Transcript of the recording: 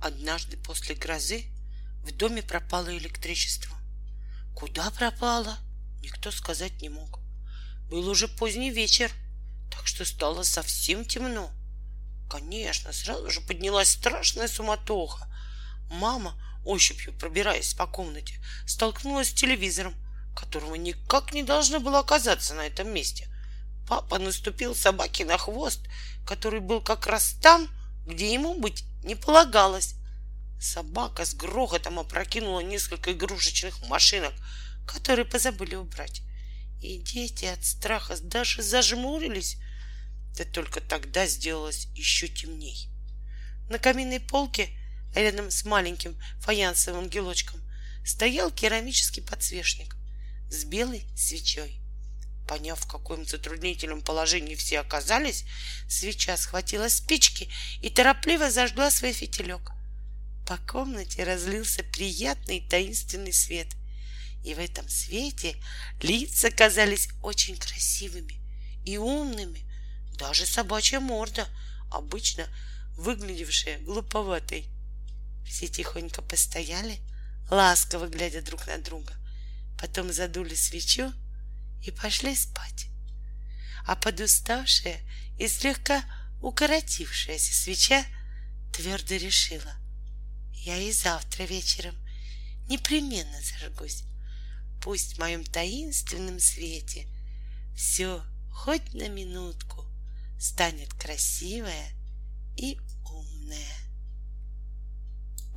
Однажды после грозы в доме пропало электричество. Куда пропало, никто сказать не мог. Был уже поздний вечер, так что стало совсем темно. Конечно, сразу же поднялась страшная суматоха. Мама, ощупью пробираясь по комнате, столкнулась с телевизором, которого никак не должно было оказаться на этом месте. Папа наступил собаке на хвост, который был как раз там, где ему быть не полагалось. Собака с грохотом опрокинула несколько игрушечных машинок, которые позабыли убрать. И дети от страха даже зажмурились. Да только тогда сделалось еще темней. На каминной полке, рядом с маленьким фаянсовым ангелочком, стоял керамический подсвечник с белой свечой. Поняв, в каком затруднительном положении все оказались, свеча схватила спички и торопливо зажгла свой фитилек. По комнате разлился приятный таинственный свет, и в этом свете лица казались очень красивыми и умными. Даже собачья морда, обычно выглядевшая глуповатой. Все тихонько постояли, ласково глядя друг на друга. Потом задули свечу и пошли спать. А подуставшая и слегка укоротившаяся свеча твердо решила. Я и завтра вечером непременно зажгусь. Пусть в моем таинственном свете все хоть на минутку станет красивое и умное.